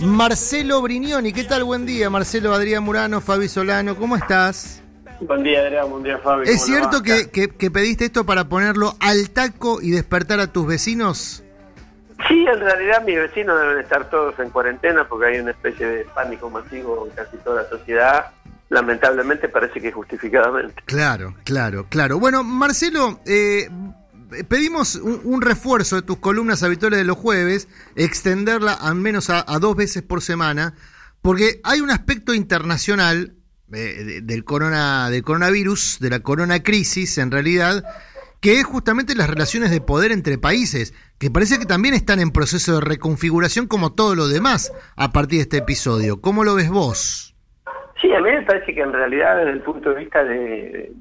Marcelo Brignoni. ¿Qué tal? Buen día, Marcelo, Adrián Murano, Fabi Solano, ¿cómo estás? Buen día, Adrián, buen día, Fabi. ¿Es cierto que, que, pediste esto para ponerlo al taco y despertar a tus vecinos? Sí, en realidad mis vecinos deben estar todos en cuarentena porque hay una especie de pánico masivo en casi toda la sociedad. Lamentablemente parece que justificadamente. Claro, claro, claro. Bueno, Marcelo, eh, pedimos un, refuerzo de tus columnas habituales de los jueves, extenderla al menos a, dos veces por semana, porque hay un aspecto internacional eh, del, corona, del coronavirus, de la corona crisis en realidad, que es justamente las relaciones de poder entre países, que parece que también están en proceso de reconfiguración como todo lo demás a partir de este episodio. ¿Cómo lo ves vos? Sí, a mí me parece que en realidad desde el punto de vista de,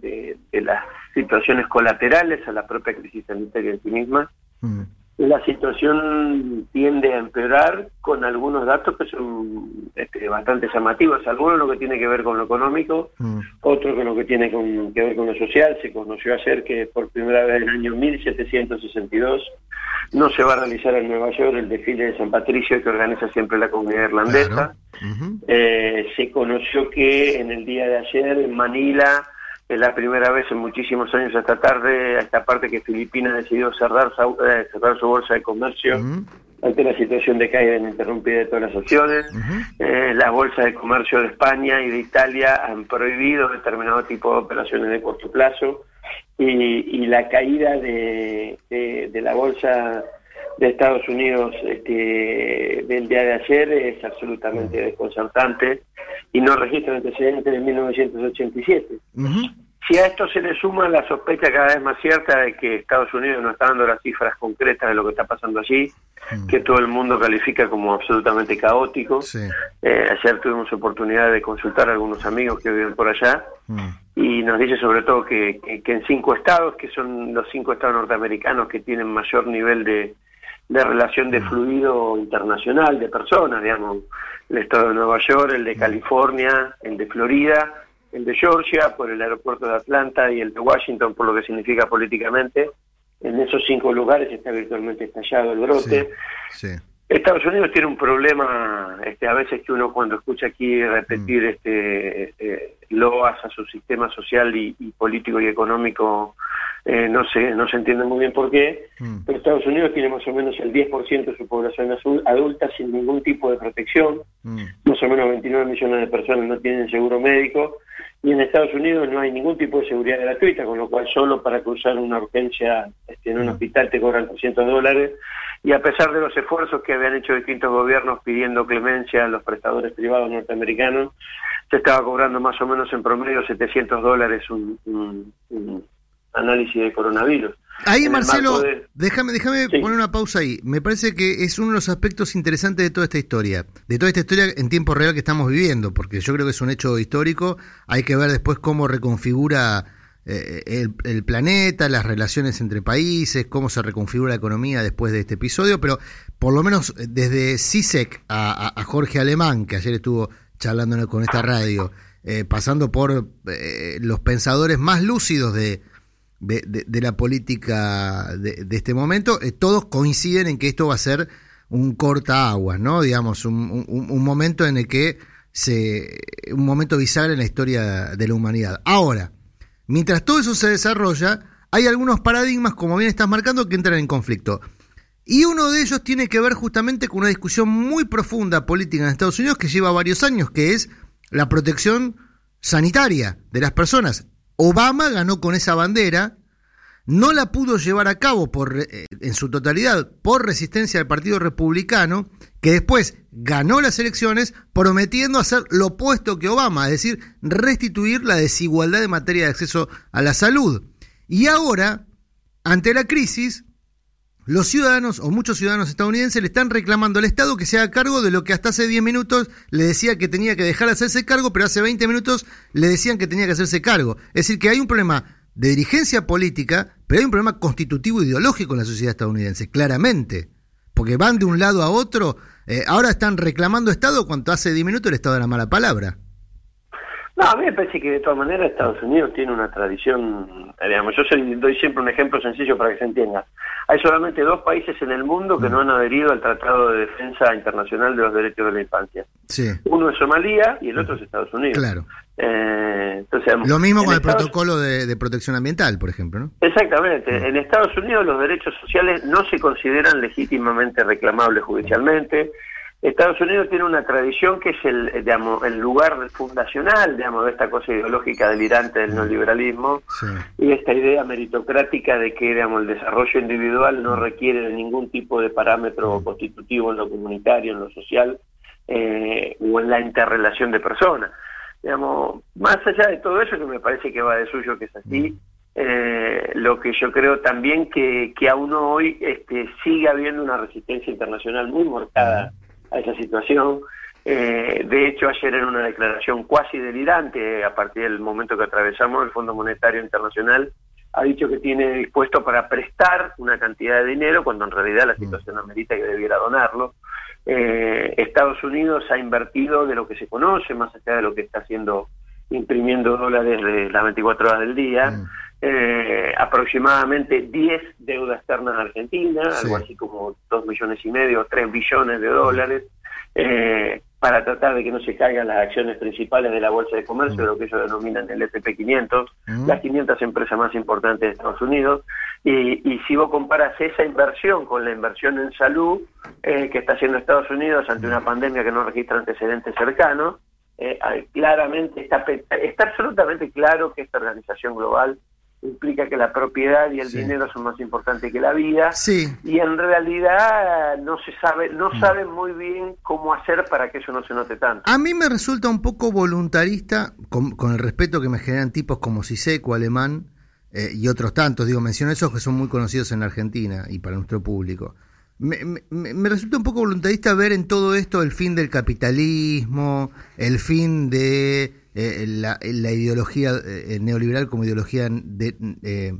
de las situaciones colaterales a la propia crisis sanitaria en sí misma. Mm. La situación tiende a empeorar con algunos datos que son este, bastante llamativos, algunos lo que tiene que ver con lo económico, mm. otro con lo que tiene que ver con lo social. Se conoció ayer que por primera vez en el año 1762 no se va a realizar en Nueva York el desfile de San Patricio que organiza siempre la comunidad irlandesa. Eh, se conoció que en el día de ayer en Manila es la primera vez en muchísimos años esta tarde, a esta parte que Filipinas decidió cerrar, eh, cerrar su bolsa de comercio ante la situación de caída ininterrumpida de todas las opciones. Eh, las bolsas de comercio de España y de Italia han prohibido determinado tipo de operaciones de corto plazo y, la caída de, de, la bolsa de Estados Unidos este, del día de ayer es absolutamente desconcertante y no registra antecedentes de 1987. Si a esto se le suma la sospecha cada vez más cierta de que Estados Unidos no está dando las cifras concretas de lo que está pasando allí, que todo el mundo califica como absolutamente caótico. Eh, ayer tuvimos oportunidad de consultar a algunos amigos que viven por allá y nos dice sobre todo que, que, en cinco estados, que son los cinco estados norteamericanos que tienen mayor nivel de, de relación de fluido internacional de personas, digamos, el estado de Nueva York, el de California, el de Florida, el de Georgia por el aeropuerto de Atlanta y el de Washington por lo que significa políticamente. En esos cinco lugares está virtualmente estallado el brote. Estados Unidos tiene un problema, este, a veces que uno cuando escucha aquí repetir mm. este, este loas a su sistema social y político y económico eh, no sé, no se entiende muy bien por qué, mm. pero Estados Unidos tiene más o menos el 10% de su población adulta sin ningún tipo de protección, mm. más o menos 29 millones de personas no tienen seguro médico, y en Estados Unidos no hay ningún tipo de seguridad gratuita, con lo cual solo para cruzar una urgencia este, en un mm. hospital te cobran 300 dólares, y a pesar de los esfuerzos que habían hecho distintos gobiernos pidiendo clemencia a los prestadores privados norteamericanos, se estaba cobrando más o menos en promedio 700 dólares un, un análisis de coronavirus. Ahí, Marcelo, déjame, déjame poner una pausa ahí. Me parece que es uno de los aspectos interesantes de toda esta historia, de toda esta historia en tiempo real que estamos viviendo, porque yo creo que es un hecho histórico. Hay que ver después cómo reconfigura eh, el, planeta, las relaciones entre países, cómo se reconfigura la economía después de este episodio, pero por lo menos desde CISEC a, Jorge Alemán, que ayer estuvo charlando con esta radio, eh, pasando por eh, los pensadores más lúcidos de de, la política de, este momento, eh, todos coinciden en que esto va a ser un corta agua, ¿no? Digamos, un, un, momento en el que se. un momento bisagra en la historia de la humanidad. Ahora, mientras todo eso se desarrolla, hay algunos paradigmas, como bien estás marcando, que entran en conflicto. Y uno de ellos tiene que ver justamente con una discusión muy profunda política en Estados Unidos que lleva varios años, que es la protección sanitaria de las personas. Obama ganó con esa bandera, no la pudo llevar a cabo eh, en su totalidad por resistencia del Partido Republicano, que después ganó las elecciones prometiendo hacer lo opuesto que Obama, es decir, restituir la desigualdad en materia de acceso a la salud. Y ahora, ante la crisis, los ciudadanos o muchos ciudadanos estadounidenses le están reclamando al Estado que se haga cargo de lo que hasta hace 10 minutos le decía que tenía que dejar de hacerse cargo, pero hace 20 minutos le decían que tenía que hacerse cargo. Es decir, que hay un problema de dirigencia política, pero hay un problema constitutivo ideológico en la sociedad estadounidense, claramente. Porque van de un lado a otro. Eh, ahora están reclamando Estado cuando hace 10 minutos el Estado era mala palabra. No, a mí me parece que de todas maneras Estados Unidos tiene una tradición, digamos, yo doy siempre un ejemplo sencillo para que se entienda. Hay solamente dos países en el mundo que mm. no han adherido al Tratado de Defensa Internacional de los Derechos de la Infancia. Uno es Somalia y el otro es Estados Unidos. Claro. Eh, entonces, Lo mismo con el protocolo de, protección ambiental, por ejemplo, ¿no? Exactamente. Mm. En Estados Unidos los derechos sociales no se consideran legítimamente reclamables judicialmente. Estados Unidos tiene una tradición que es el, digamos, el lugar fundacional digamos, de esta cosa ideológica delirante del neoliberalismo y esta idea meritocrática de que digamos, el desarrollo individual no requiere de ningún tipo de parámetro constitutivo en lo comunitario, en lo social eh, o en la interrelación de personas. Digamos, más allá de todo eso, que me parece que va de suyo que es así, eh, lo que yo creo también que, que aún hoy este, sigue habiendo una resistencia internacional muy marcada a esa situación. Eh, de hecho, ayer en una declaración cuasi delirante, a partir del momento que atravesamos, el Fondo Monetario Internacional ha dicho que tiene dispuesto para prestar una cantidad de dinero, cuando en realidad la mm. situación amerita que debiera donarlo. Eh, Estados Unidos ha invertido de lo que se conoce, más allá de lo que está haciendo, imprimiendo dólares de las 24 horas del día. Mm. Eh, aproximadamente 10 deudas externas en Argentina, algo así como 2 millones y medio, 3 billones de dólares, eh, para tratar de que no se caigan las acciones principales de la Bolsa de Comercio, lo que ellos denominan el SP500, las 500 empresas más importantes de Estados Unidos. Y, y, si vos comparas esa inversión con la inversión en salud eh, que está haciendo Estados Unidos ante una pandemia que no registra antecedentes cercanos, eh, claramente está, está absolutamente claro que esta organización global implica que la propiedad y el dinero son más importantes que la vida. Sí. y en realidad no se sabe no mm. saben muy bien cómo hacer para que eso no se note tanto. A mí me resulta un poco voluntarista con, el respeto que me generan tipos como Siseco alemán eh, y otros tantos. Digo menciono esos que son muy conocidos en Argentina y para nuestro público. Me, me, resulta un poco voluntarista ver en todo esto el fin del capitalismo, el fin de eh, la, ideología eh, neoliberal como ideología eh,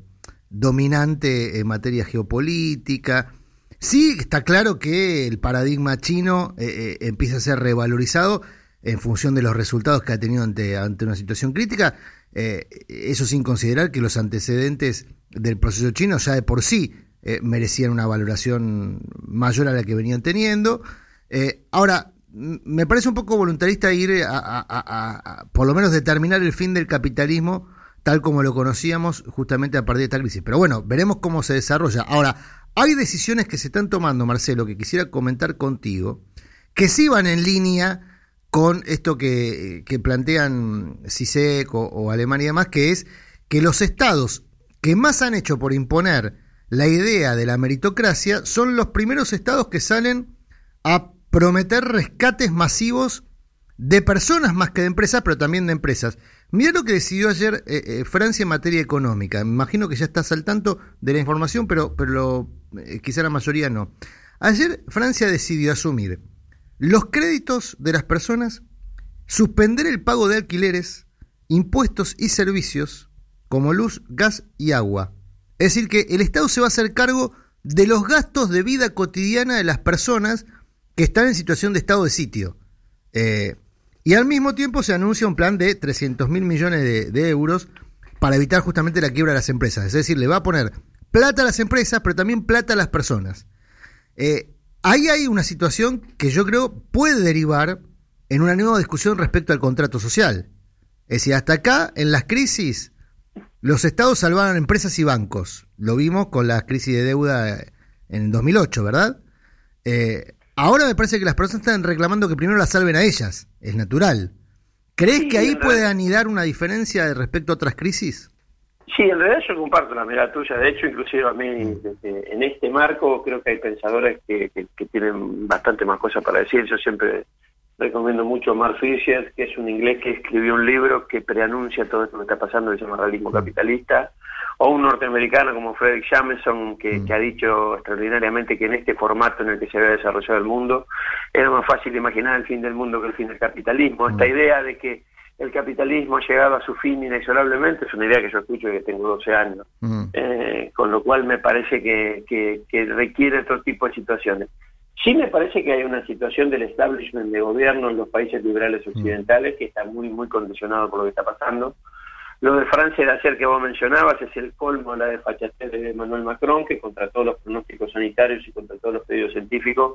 dominante en materia geopolítica. Sí, está claro que el paradigma chino empieza a ser revalorizado en función de los resultados que ha tenido ante, ante una situación crítica. eso sin considerar que los antecedentes del proceso chino ya de por sí merecían una valoración mayor a la que venían teniendo. ahora, me parece un poco voluntarista ir a, por lo menos determinar el fin del capitalismo tal como lo conocíamos justamente a partir de esta crisis. Pero bueno, veremos cómo se desarrolla. Ahora, hay decisiones que se están tomando, Marcelo, que quisiera comentar contigo, que sí van en línea con esto que, plantean CISEC o, Alemania y demás, que es que los estados que más han hecho por imponer la idea de la meritocracia son los primeros estados que salen a prometer rescates masivos de personas más que de empresas, pero también de empresas. Mira lo que decidió ayer eh, eh, Francia en materia económica. Me imagino que ya estás al tanto de la información, pero, pero eh, quizá la mayoría no. Ayer Francia decidió asumir los créditos de las personas, suspender el pago de alquileres, impuestos y servicios como luz, gas y agua. Es decir, que el Estado se va a hacer cargo de los gastos de vida cotidiana de las personas que están en situación de estado de sitio. Eh, y al mismo tiempo se anuncia un plan de 300 mil millones de, euros para evitar justamente la quiebra de las empresas. Es decir, le va a poner plata a las empresas, pero también plata a las personas. Eh, ahí hay una situación que yo creo puede derivar en una nueva discusión respecto al contrato social. Es decir, hasta acá, en las crisis, los estados salvaron empresas y bancos. Lo vimos con la crisis de deuda en 2008, ¿verdad? Eh, Ahora me parece que las personas están reclamando que primero las salven a ellas, es natural. ¿Crees que ahí puede anidar una diferencia respecto a otras crisis? Sí, en realidad yo comparto la mirada tuya. De hecho, inclusive a mí, mm. en este marco, creo que hay pensadores que, tienen bastante más cosas para decir. Yo siempre recomiendo mucho a Mark Fisher, que es un inglés que escribió un libro que preanuncia todo esto que está pasando, que se llama Realismo. Capitalista o un norteamericano como Frederick Jameson, mm. que, ha dicho extraordinariamente que en este formato en el que se había desarrollado el mundo era más fácil imaginar el fin del mundo que el fin del capitalismo. Esta mm. idea de que el capitalismo ha llegado a su fin inexorablemente es una idea que yo escucho desde que tengo 12 años, mm. eh, con lo cual me parece que, que, requiere otro tipo de situaciones. Sí me parece que hay una situación del establishment de gobierno en los países liberales occidentales que está muy, muy condicionado por lo que está pasando Lo de Francia de ayer que vos mencionabas es el colmo la desfachatez de Emmanuel Macron, que contra todos los pronósticos sanitarios y contra todos los pedidos científicos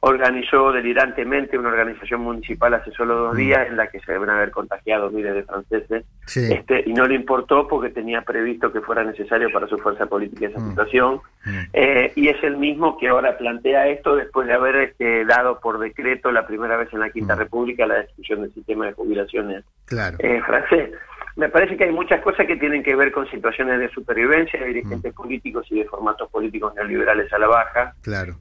organizó delirantemente una organización municipal hace solo dos mm. días en la que se deben haber contagiado miles de franceses este, y no le importó porque tenía previsto que fuera necesario para su fuerza política esa mm. situación mm. Eh, y es el mismo que ahora plantea esto después de haber este, dado por decreto la primera vez en la Quinta República la destrucción del sistema de jubilaciones eh, francés. Me parece que hay muchas cosas que tienen que ver con situaciones de supervivencia de dirigentes mm. políticos y de formatos políticos neoliberales a la baja,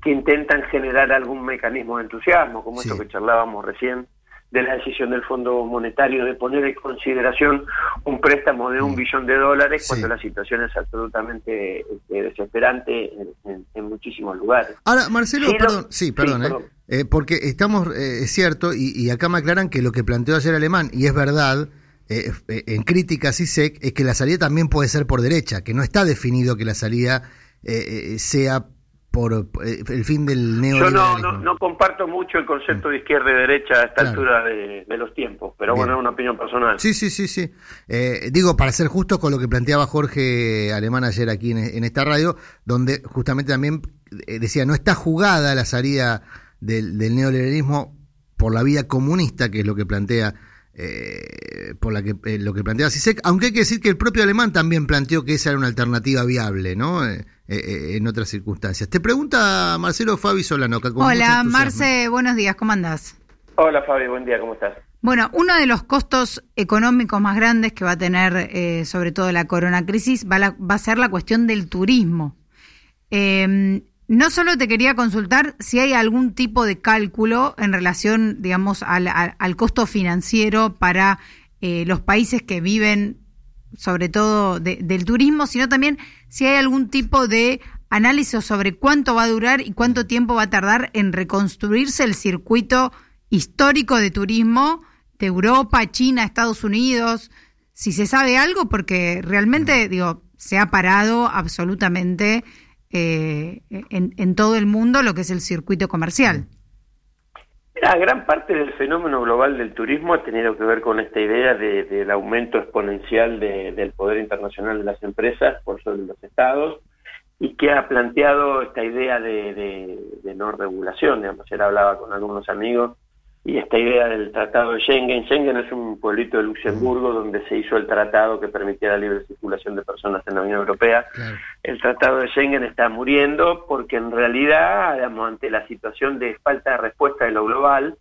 que intentan generar algún mecanismo de entusiasmo, como esto que charlábamos recién, de la decisión del Fondo Monetario de poner en consideración un préstamo de un mm. billón de dólares cuando la situación es absolutamente este, desesperante en, muchísimos lugares. Ahora, Marcelo, perdón, sí, perdón, eh, eh, porque estamos, eh, es cierto, y, y acá me aclaran que lo que planteó ayer Alemán, y es verdad, eh, eh, en críticas y SEC es que la salida también puede ser por derecha, que no está definido que la salida eh, sea por el fin del neoliberalismo. Yo no, no, comparto mucho el concepto de izquierda y derecha a esta altura de, los tiempos, pero bueno, es una opinión personal. Sí, sí, sí, sí. digo, para ser justo con lo que planteaba Jorge Alemán ayer aquí en, esta radio, donde justamente también decía, no está jugada la salida del, del neoliberalismo por la vía comunista, que es lo que plantea eh, por la que eh, lo que plantea Sisek, aunque hay que decir que el propio alemán también planteó que esa era una alternativa viable, ¿no? Eh, eh, en otras circunstancias. Te pregunta Marcelo Fabi Solano. Hola, Marce, buenos días, ¿cómo andás? Hola, Fabi, buen día, ¿cómo estás? Bueno, uno de los costos económicos más grandes que va a tener, sobre todo la corona crisis, va, va a ser la cuestión del turismo. Eh, no solo te quería consultar si hay algún tipo de cálculo en relación, digamos, al, al, costo financiero para eh, los países que viven, sobre todo del turismo, sino también si hay algún tipo de análisis sobre cuánto va a durar y cuánto tiempo va a tardar en reconstruirse el circuito histórico de turismo de Europa, China, Estados Unidos, si se sabe algo, porque realmente, digo, se ha parado absolutamente eh, en, todo el mundo lo que es el circuito comercial. La gran parte del fenómeno global del turismo ha tenido que ver con esta idea del aumento exponencial del poder internacional de las empresas por sobre los estados y que ha planteado esta idea de, de no regulación. Digamos, ayer hablaba con algunos amigos y esta idea del Tratado de Schengen. Schengen es un pueblito de Luxemburgo donde se hizo el tratado que permitía la libre circulación de personas en la Unión Europea. El Tratado de Schengen está muriendo porque en realidad, digamos, ante la situación de falta de respuesta de lo global,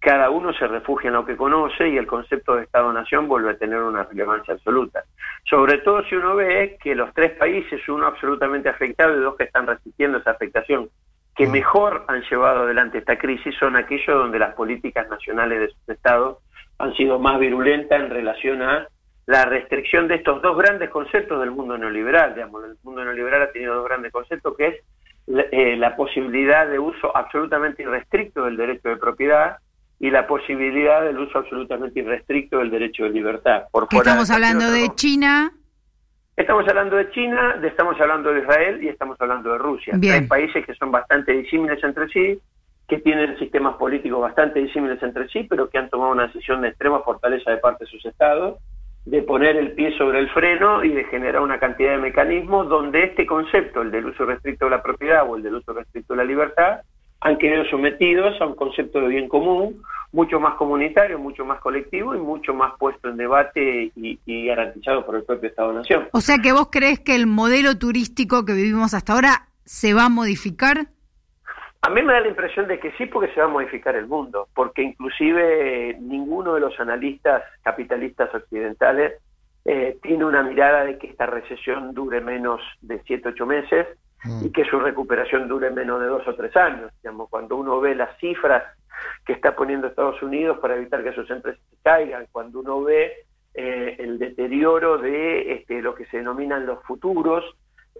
cada uno se refugia en lo que conoce y el concepto de Estado-Nación vuelve a tener una relevancia absoluta. Sobre todo si uno ve que los tres países, uno absolutamente afectado y dos que están resistiendo esa afectación, que mm. mejor han llevado adelante esta crisis son aquellos donde las políticas nacionales de sus estados han sido más virulentas en relación a la restricción de estos dos grandes conceptos del mundo neoliberal. Digamos, el mundo neoliberal ha tenido dos grandes conceptos, que es la, eh, posibilidad de uso absolutamente irrestricto del derecho de propiedad y la posibilidad del uso absolutamente irrestricto del derecho de libertad. Por estamos hablando de China, Estamos hablando de China, estamos hablando de Israel y estamos hablando de Rusia. Hay países que son bastante disímiles entre sí, que tienen sistemas políticos bastante disímiles entre sí, pero que han tomado una decisión de extrema fortaleza de parte de sus estados, de poner el pie sobre el freno y de generar una cantidad de mecanismos donde este concepto, el del uso restricto de la propiedad o el del uso restricto de la libertad, han quedado sometidos a un concepto de bien común mucho más comunitario, mucho más colectivo y mucho más puesto en debate y, garantizado por el propio Estado-Nación. O sea que vos crees que el modelo turístico que vivimos hasta ahora se va a modificar? A mí me da la impresión de que sí, porque se va a modificar el mundo, porque inclusive ninguno de los analistas capitalistas occidentales eh, tiene una mirada de que esta recesión dure menos de 7, 8 meses, Mm. y que su recuperación dure menos de dos o tres años. Digamos, cuando uno ve las cifras que está poniendo Estados Unidos para evitar que sus empresas caigan, cuando uno ve eh, el deterioro de este, lo que se denominan los futuros,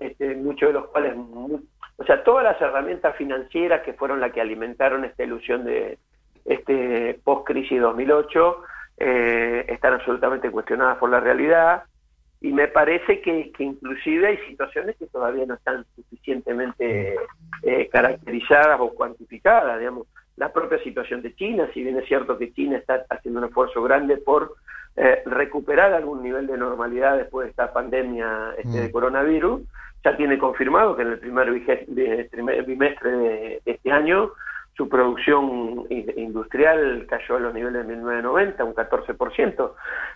este, muchos de los cuales, o sea, todas las herramientas financieras que fueron las que alimentaron esta ilusión de este post-crisis 2008, eh, están absolutamente cuestionadas por la realidad y me parece que, que, inclusive hay situaciones que todavía no están suficientemente eh, caracterizadas o cuantificadas, digamos. La propia situación de China, si bien es cierto que China está haciendo un esfuerzo grande por eh, recuperar algún nivel de normalidad después de esta pandemia este, de mm. coronavirus, ya tiene confirmado que en el primer, bimestre de, este año su producción industrial cayó a los niveles de 1990, un 14%,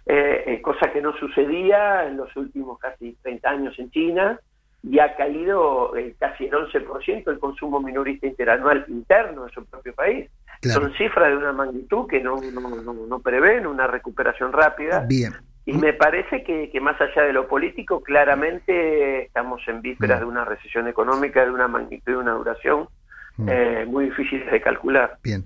eh, eh, cosa que no sucedía en los últimos casi 30 años en China, y ha caído eh, casi el 11% el consumo minorista interanual interno de su propio país. Son cifras de una magnitud que no, no, no, prevén una recuperación rápida. Bien. Y me parece que, que, más allá de lo político, claramente estamos en vísperas de una recesión económica de una magnitud y una duración eh, muy difícil de calcular. Bien.